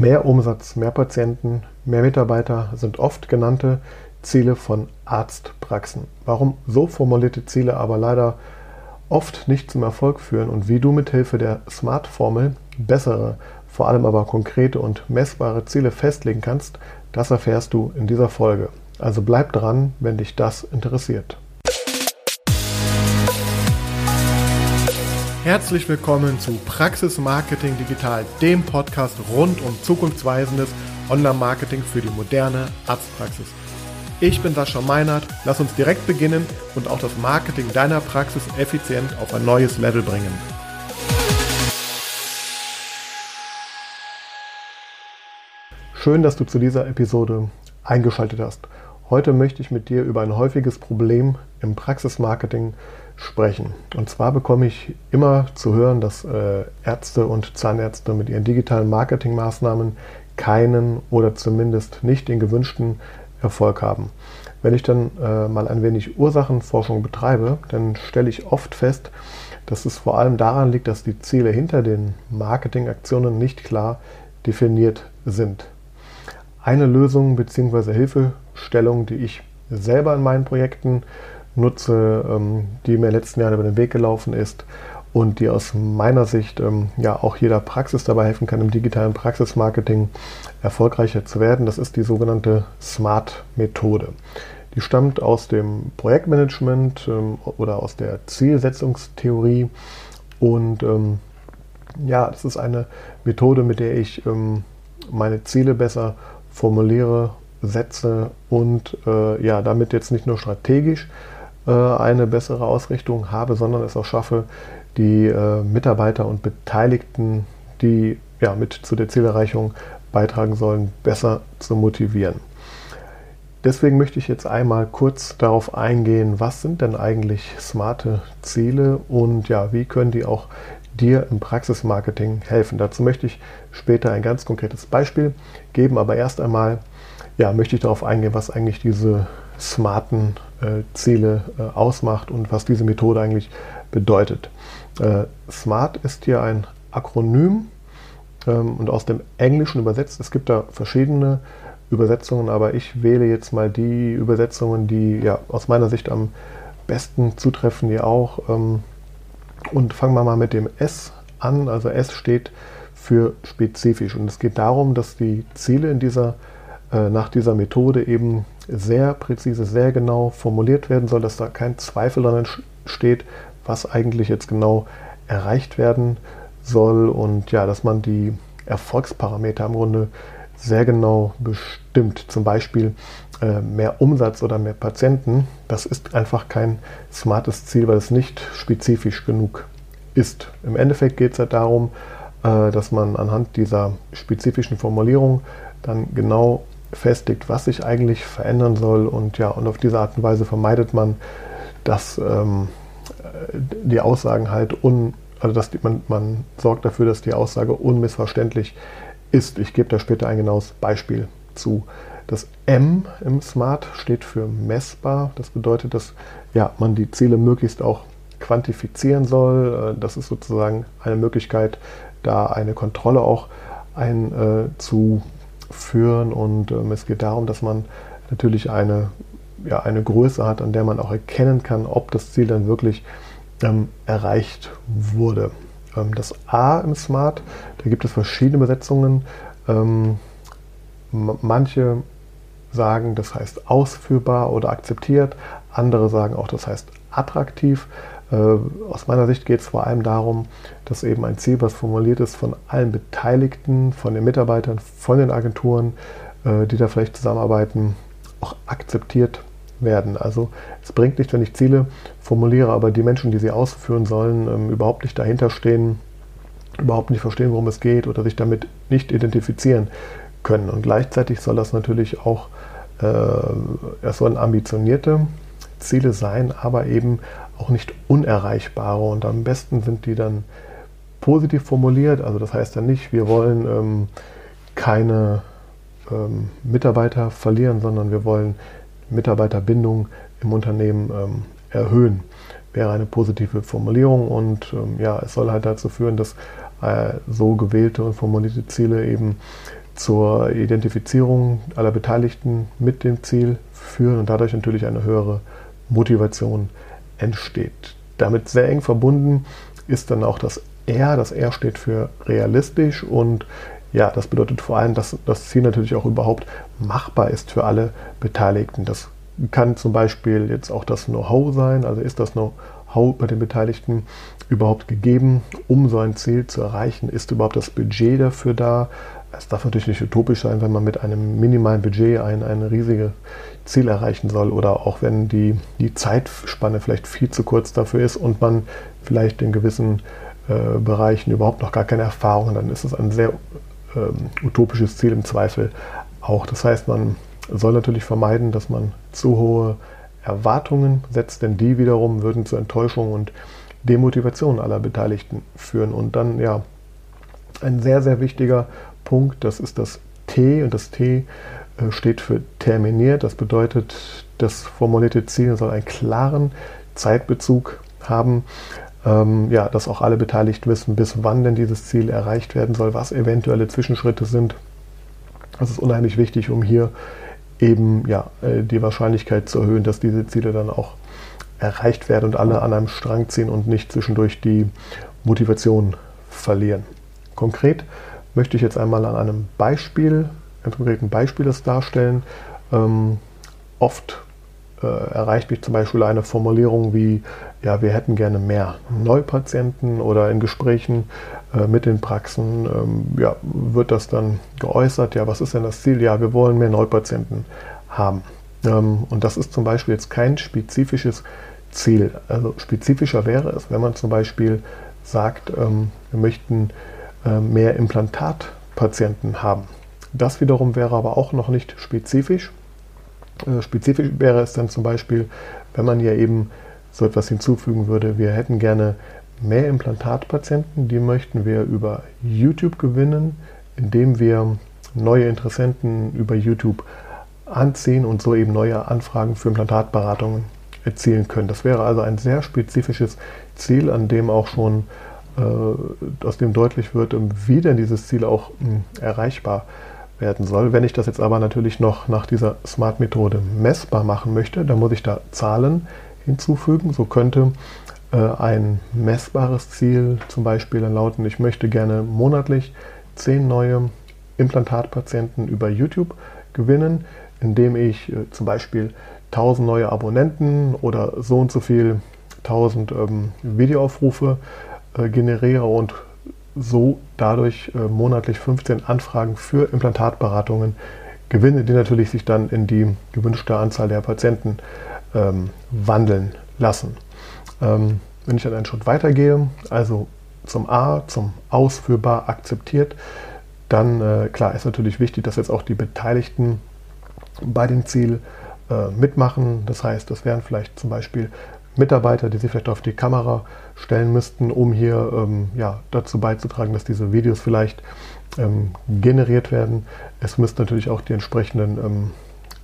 Mehr Umsatz, mehr Patienten, mehr Mitarbeiter sind oft genannte Ziele von Arztpraxen. Warum so formulierte Ziele aber leider oft nicht zum Erfolg führen und wie du mithilfe der SMART-Formel bessere, vor allem aber konkrete und messbare Ziele festlegen kannst, das erfährst du in dieser Folge. Also bleib dran, wenn dich das interessiert. Herzlich willkommen zu Praxis Marketing Digital, dem Podcast rund um zukunftsweisendes Online-Marketing für die moderne Arztpraxis. Ich bin Sascha Meinert, lass uns direkt beginnen und auch das Marketing deiner Praxis effizient auf ein neues Level bringen. Schön, dass du zu dieser Episode eingeschaltet hast. Heute möchte ich mit dir über ein häufiges Problem im Praxismarketing sprechen. Und zwar bekomme ich immer zu hören, dass äh, Ärzte und Zahnärzte mit ihren digitalen Marketingmaßnahmen keinen oder zumindest nicht den gewünschten Erfolg haben. Wenn ich dann äh, mal ein wenig Ursachenforschung betreibe, dann stelle ich oft fest, dass es vor allem daran liegt, dass die Ziele hinter den Marketingaktionen nicht klar definiert sind. Eine Lösung bzw. Hilfestellung, die ich selber in meinen Projekten nutze, ähm, die mir in den letzten Jahren über den Weg gelaufen ist und die aus meiner Sicht ähm, ja auch jeder Praxis dabei helfen kann, im digitalen Praxismarketing erfolgreicher zu werden. Das ist die sogenannte SMART-Methode. Die stammt aus dem Projektmanagement ähm, oder aus der Zielsetzungstheorie und ja, das ist eine Methode, mit der ich meine Ziele besser formuliere, setze und äh, ja, damit jetzt nicht nur strategisch eine bessere Ausrichtung habe, sondern es auch schaffe, die äh, Mitarbeiter und Beteiligten, die ja, mit zu der Zielerreichung beitragen sollen, besser zu motivieren. Deswegen möchte ich jetzt einmal kurz darauf eingehen, was sind denn eigentlich smarte Ziele und ja, wie können die auch dir im Praxismarketing helfen. Dazu möchte ich später ein ganz konkretes Beispiel geben, aber erst einmal ja, möchte ich darauf eingehen, was eigentlich diese smarten äh, Ziele äh, ausmacht und was diese Methode eigentlich bedeutet. Äh, SMART ist hier ein Akronym ähm, und aus dem Englischen übersetzt. Es gibt da verschiedene Übersetzungen, aber ich wähle jetzt mal die Übersetzungen, die ja aus meiner Sicht am besten zutreffen, die auch ähm, und fangen wir mal mit dem S an. Also S steht für spezifisch. Und es geht darum, dass die Ziele in dieser, äh, nach dieser Methode eben sehr präzise, sehr genau formuliert werden soll, dass da kein Zweifel daran steht, was eigentlich jetzt genau erreicht werden soll und ja, dass man die Erfolgsparameter im Grunde sehr genau bestimmt. Zum Beispiel äh, mehr Umsatz oder mehr Patienten. Das ist einfach kein smartes Ziel, weil es nicht spezifisch genug ist. Im Endeffekt geht es halt darum, äh, dass man anhand dieser spezifischen Formulierung dann genau festigt, was sich eigentlich verändern soll und ja, und auf diese Art und Weise vermeidet man, dass ähm, die Aussagen halt un, also dass die, man, man sorgt dafür, dass die Aussage unmissverständlich ist. Ich gebe da später ein genaues Beispiel zu. Das M im Smart steht für messbar. Das bedeutet, dass ja, man die Ziele möglichst auch quantifizieren soll. Äh, das ist sozusagen eine Möglichkeit, da eine Kontrolle auch einzuführen. Und ähm, es geht darum, dass man natürlich eine, ja, eine Größe hat, an der man auch erkennen kann, ob das Ziel dann wirklich ähm, erreicht wurde. Ähm, das A im Smart, da gibt es verschiedene Übersetzungen. Ähm, manche sagen, das heißt ausführbar oder akzeptiert, andere sagen auch, das heißt attraktiv. Äh, aus meiner Sicht geht es vor allem darum, dass eben ein Ziel, was formuliert ist, von allen Beteiligten, von den Mitarbeitern, von den Agenturen, äh, die da vielleicht zusammenarbeiten, auch akzeptiert werden. Also es bringt nicht, wenn ich Ziele formuliere, aber die Menschen, die sie ausführen sollen, ähm, überhaupt nicht dahinter stehen, überhaupt nicht verstehen, worum es geht oder sich damit nicht identifizieren können. Und gleichzeitig soll das natürlich auch, äh, es sollen ambitionierte Ziele sein, aber eben auch nicht unerreichbare. Und am besten sind die dann positiv formuliert. Also das heißt dann nicht, wir wollen ähm, keine ähm, Mitarbeiter verlieren, sondern wir wollen Mitarbeiterbindung im Unternehmen ähm, erhöhen. Wäre eine positive Formulierung und ähm, ja, es soll halt dazu führen, dass äh, so gewählte und formulierte Ziele eben zur Identifizierung aller Beteiligten mit dem Ziel führen und dadurch natürlich eine höhere Motivation entsteht. Damit sehr eng verbunden ist dann auch das R. Das R steht für realistisch und ja, das bedeutet vor allem, dass das Ziel natürlich auch überhaupt machbar ist für alle Beteiligten. Das kann zum Beispiel jetzt auch das Know-how sein, also ist das Know-how bei den Beteiligten überhaupt gegeben, um so ein Ziel zu erreichen? Ist überhaupt das Budget dafür da? Es darf natürlich nicht utopisch sein, wenn man mit einem minimalen Budget ein, ein riesiges Ziel erreichen soll oder auch wenn die, die Zeitspanne vielleicht viel zu kurz dafür ist und man vielleicht in gewissen äh, Bereichen überhaupt noch gar keine Erfahrung, dann ist es ein sehr ähm, utopisches Ziel im Zweifel auch. Das heißt, man soll natürlich vermeiden, dass man zu hohe Erwartungen setzt, denn die wiederum würden zu Enttäuschung und Demotivation aller Beteiligten führen. Und dann, ja, ein sehr, sehr wichtiger Punkt, das ist das T und das T äh, steht für terminiert. Das bedeutet, das formulierte Ziel soll einen klaren Zeitbezug haben ähm, ja, dass auch alle beteiligt wissen, bis wann denn dieses Ziel erreicht werden soll, was eventuelle Zwischenschritte sind. Das ist unheimlich wichtig, um hier eben ja, äh, die Wahrscheinlichkeit zu erhöhen, dass diese Ziele dann auch erreicht werden und alle an einem Strang ziehen und nicht zwischendurch die Motivation verlieren. Konkret möchte ich jetzt einmal an einem Beispiel, einem konkreten Beispiel das darstellen. Ähm, oft äh, erreicht mich zum Beispiel eine Formulierung wie, ja, wir hätten gerne mehr Neupatienten oder in Gesprächen äh, mit den Praxen ähm, ja, wird das dann geäußert, ja, was ist denn das Ziel? Ja, wir wollen mehr Neupatienten haben. Ähm, und das ist zum Beispiel jetzt kein spezifisches Ziel. Also spezifischer wäre es, wenn man zum Beispiel sagt, ähm, wir möchten mehr Implantatpatienten haben. Das wiederum wäre aber auch noch nicht spezifisch, äh, spezifisch wäre es dann zum Beispiel, wenn man ja eben so etwas hinzufügen würde, wir hätten gerne mehr Implantatpatienten, die möchten wir über YouTube gewinnen, indem wir neue Interessenten über YouTube anziehen und so eben neue Anfragen für Implantatberatungen erzielen können. Das wäre also ein sehr spezifisches Ziel, an dem auch schon äh, aus dem deutlich wird, wie denn dieses Ziel auch mh, erreichbar werden soll. Wenn ich das jetzt aber natürlich noch nach dieser Smart-Methode messbar machen möchte, dann muss ich da Zahlen hinzufügen. So könnte äh, ein messbares Ziel zum Beispiel dann lauten, ich möchte gerne monatlich 10 neue Implantatpatienten über YouTube gewinnen, indem ich äh, zum Beispiel 1000 neue Abonnenten oder so und so viel 1000 ähm, Videoaufrufe äh, generiere und so dadurch äh, monatlich 15 Anfragen für Implantatberatungen gewinne, die natürlich sich dann in die gewünschte Anzahl der Patienten ähm, wandeln lassen. Ähm, wenn ich dann einen Schritt weitergehe, also zum A, zum ausführbar akzeptiert, dann äh, klar ist natürlich wichtig, dass jetzt auch die Beteiligten bei dem Ziel äh, mitmachen. Das heißt, das wären vielleicht zum Beispiel Mitarbeiter, die sich vielleicht auf die Kamera stellen müssten, um hier ähm, ja, dazu beizutragen, dass diese Videos vielleicht ähm, generiert werden. Es müssten natürlich auch die entsprechenden ähm,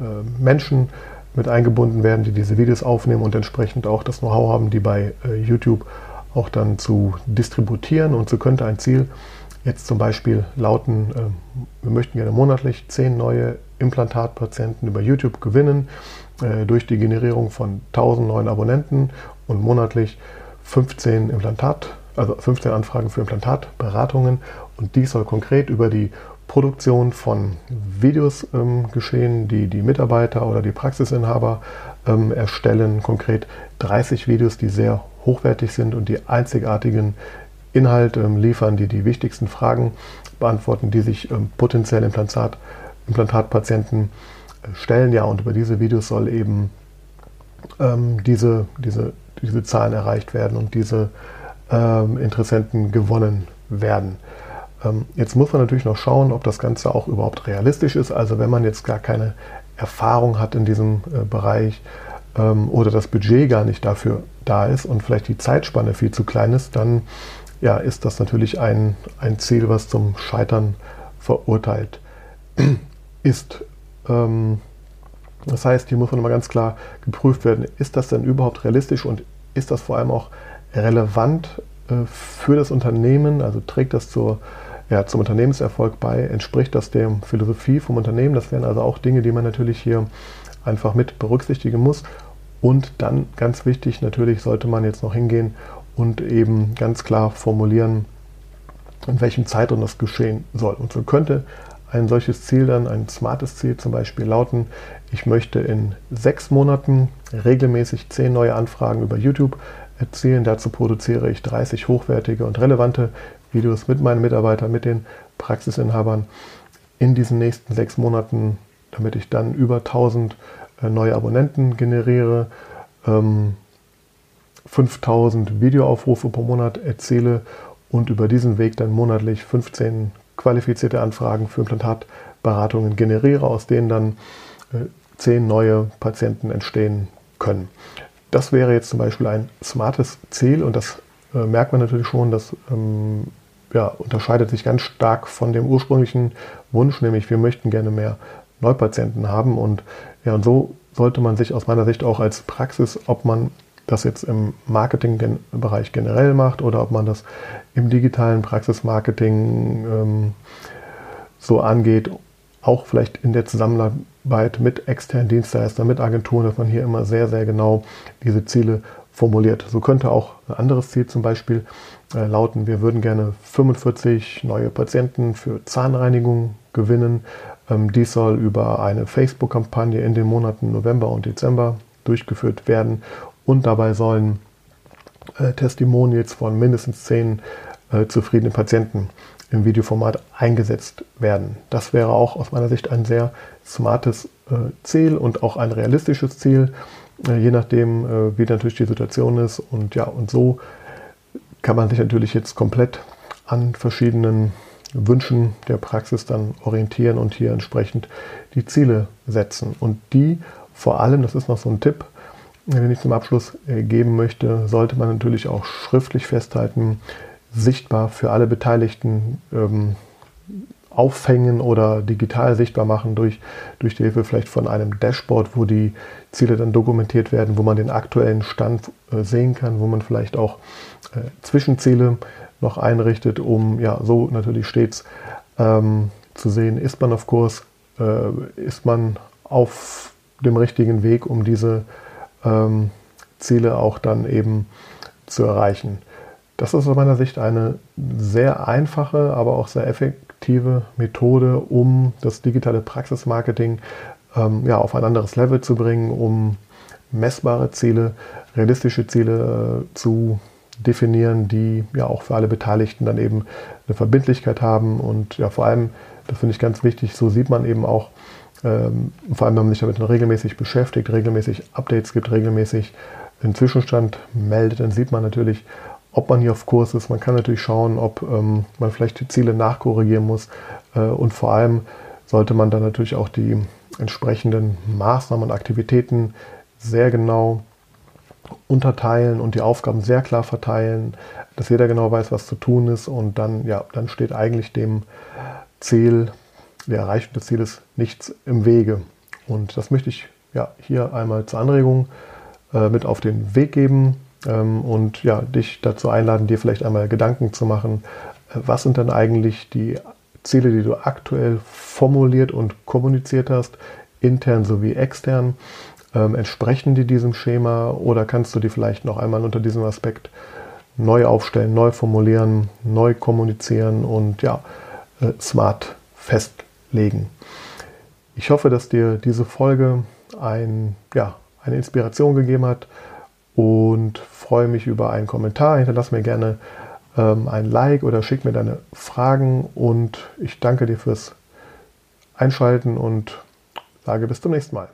äh, Menschen mit eingebunden werden, die diese Videos aufnehmen und entsprechend auch das Know-how haben, die bei äh, YouTube auch dann zu distributieren. Und so könnte ein Ziel jetzt zum Beispiel lauten, äh, wir möchten gerne monatlich zehn neue Implantatpatienten über YouTube gewinnen äh, durch die Generierung von 1000 neuen Abonnenten und monatlich 15 Implantat, also 15 Anfragen für Implantatberatungen und dies soll konkret über die Produktion von Videos ähm, geschehen, die die Mitarbeiter oder die Praxisinhaber ähm, erstellen. Konkret 30 Videos, die sehr hochwertig sind und die einzigartigen Inhalte ähm, liefern, die die wichtigsten Fragen beantworten, die sich ähm, potenziell Implantat, Implantatpatienten stellen. Ja, und über diese Videos soll eben ähm, diese, diese diese Zahlen erreicht werden und diese ähm, Interessenten gewonnen werden. Ähm, jetzt muss man natürlich noch schauen, ob das Ganze auch überhaupt realistisch ist. Also wenn man jetzt gar keine Erfahrung hat in diesem äh, Bereich ähm, oder das Budget gar nicht dafür da ist und vielleicht die Zeitspanne viel zu klein ist, dann ja, ist das natürlich ein, ein Ziel, was zum Scheitern verurteilt ist. Ähm, das heißt, hier muss man mal ganz klar geprüft werden, ist das denn überhaupt realistisch und ist das vor allem auch relevant äh, für das Unternehmen? Also trägt das zur ja, zum Unternehmenserfolg bei? Entspricht das der Philosophie vom Unternehmen? Das wären also auch Dinge, die man natürlich hier einfach mit berücksichtigen muss. Und dann ganz wichtig, natürlich sollte man jetzt noch hingehen und eben ganz klar formulieren, in welchem Zeitraum das geschehen soll. Und so könnte ein solches Ziel dann, ein smartes Ziel zum Beispiel lauten, ich möchte in sechs Monaten regelmäßig zehn neue Anfragen über YouTube erzielen. Dazu produziere ich 30 hochwertige und relevante Videos mit meinen Mitarbeitern, mit den Praxisinhabern in diesen nächsten sechs Monaten, damit ich dann über 1000 äh, neue Abonnenten generiere, 5000 ähm, Videoaufrufe pro Monat erziele und über diesen Weg dann monatlich 15 qualifizierte Anfragen für Implantatberatungen generiere, aus denen dann äh, zehn neue Patienten entstehen können. Das wäre jetzt zum Beispiel ein smartes Ziel und das äh, merkt man natürlich schon, das ähm, ja, unterscheidet sich ganz stark von dem ursprünglichen Wunsch, nämlich wir möchten gerne mehr Neupatienten haben und ja, und so sollte man sich aus meiner Sicht auch als Praxis, ob man das jetzt im Marketingbereich generell macht oder ob man das im digitalen Praxismarketing ähm, so angeht, auch vielleicht in der Zusammenarbeit mit externen Dienstleistern, mit Agenturen, dass man hier immer sehr, sehr genau diese Ziele formuliert. So könnte auch ein anderes Ziel zum Beispiel äh, lauten, wir würden gerne 45 neue Patienten für Zahnreinigung gewinnen. Ähm, dies soll über eine Facebook-Kampagne in den Monaten November und Dezember durchgeführt werden und dabei sollen äh, Testimonials von mindestens zehn äh, zufriedenen Patienten im Videoformat eingesetzt werden. Das wäre auch aus meiner Sicht ein sehr smartes äh, Ziel und auch ein realistisches Ziel, äh, je nachdem, äh, wie natürlich die Situation ist. Und ja, und so kann man sich natürlich jetzt komplett an verschiedenen Wünschen der Praxis dann orientieren und hier entsprechend die Ziele setzen. Und die vor allem, das ist noch so ein Tipp, den ich zum Abschluss äh, geben möchte, sollte man natürlich auch schriftlich festhalten, sichtbar für alle Beteiligten ähm, aufhängen oder digital sichtbar machen durch, durch die Hilfe vielleicht von einem Dashboard, wo die Ziele dann dokumentiert werden, wo man den aktuellen Stand äh, sehen kann, wo man vielleicht auch äh, Zwischenziele noch einrichtet, um ja so natürlich stets ähm, zu sehen, ist man auf Kurs, äh, ist man auf dem richtigen Weg, um diese ähm, Ziele auch dann eben zu erreichen. Das ist aus meiner Sicht eine sehr einfache, aber auch sehr effektive Methode, um das digitale Praxismarketing ähm, ja, auf ein anderes Level zu bringen, um messbare Ziele, realistische Ziele äh, zu definieren, die ja auch für alle Beteiligten dann eben eine Verbindlichkeit haben und ja vor allem, das finde ich ganz wichtig, so sieht man eben auch, ähm, vor allem wenn man sich damit regelmäßig beschäftigt, regelmäßig Updates gibt, regelmäßig den Zwischenstand meldet, dann sieht man natürlich, ob man hier auf Kurs ist. Man kann natürlich schauen, ob ähm, man vielleicht die Ziele nachkorrigieren muss. Äh, und vor allem sollte man dann natürlich auch die entsprechenden Maßnahmen und Aktivitäten sehr genau unterteilen und die Aufgaben sehr klar verteilen, dass jeder genau weiß, was zu tun ist und dann, ja, dann steht eigentlich dem Ziel, der Erreichung des Zieles nichts im Wege. Und das möchte ich ja, hier einmal zur Anregung äh, mit auf den Weg geben ähm, und ja, dich dazu einladen, dir vielleicht einmal Gedanken zu machen, äh, was sind denn eigentlich die Ziele, die du aktuell formuliert und kommuniziert hast, intern sowie extern. Ähm, entsprechen die diesem Schema oder kannst du die vielleicht noch einmal unter diesem Aspekt neu aufstellen, neu formulieren, neu kommunizieren und ja, äh, smart festlegen. Ich hoffe, dass dir diese Folge ein, ja, eine Inspiration gegeben hat und freue mich über einen Kommentar. Hinterlass mir gerne ähm, ein Like oder schick mir deine Fragen und ich danke dir fürs Einschalten und sage bis zum nächsten Mal.